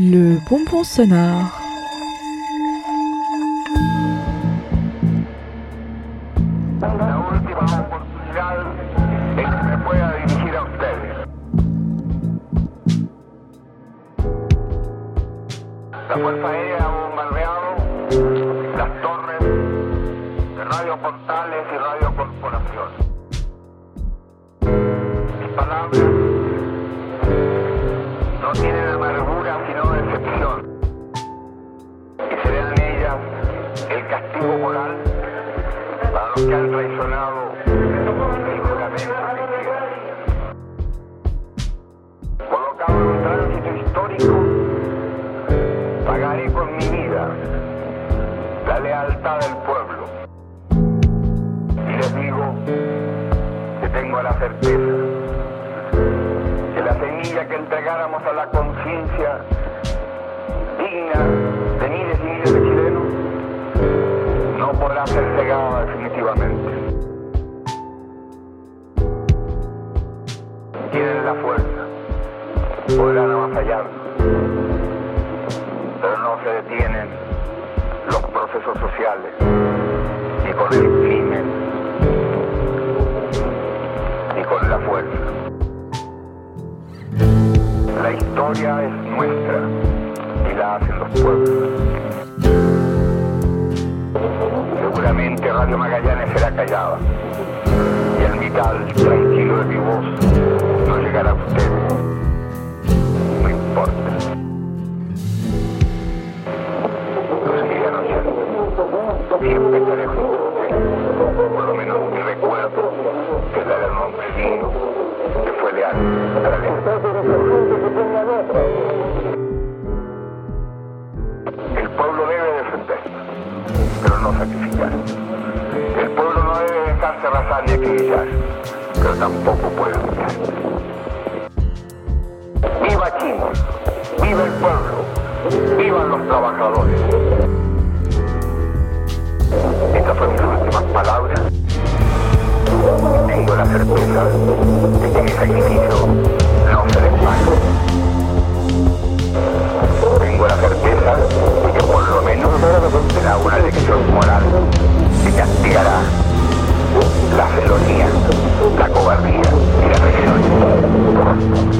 Le bonbon sonore. La última oportunidad en que me pueda dirigir a ustedes. La Fuerza Aérea ha bombardeado las torres de Radio Portales y Radio Corporación. Que han traicionado. Colocado en un tránsito histórico, pagaré con mi vida la lealtad del pueblo. Y les digo que tengo la certeza que la semilla que entregáramos a la conciencia ser cegada definitivamente. Tienen la fuerza, podrán avasallarnos, pero no se detienen los procesos sociales, ni con el crimen, ni con la fuerza. La historia es nuestra y la hacen los pueblos. Radio Magallanes será callada y el vital tranquilo de mi voz no llegará a ustedes. No importa. Lo seguirán oyendo. Siempre estaré junto a ustedes. Por lo menos mi recuerdo quedará en un hombre que fue leal a la El pueblo debe defendernos pero no sacrificar. Arrasar ni acribillar, pero tampoco puede luchar. ¡Viva Chile! ¡Viva el pueblo! ¡Vivan los trabajadores! Estas fueron mis últimas palabras. Tengo la certeza de que mi sacrificio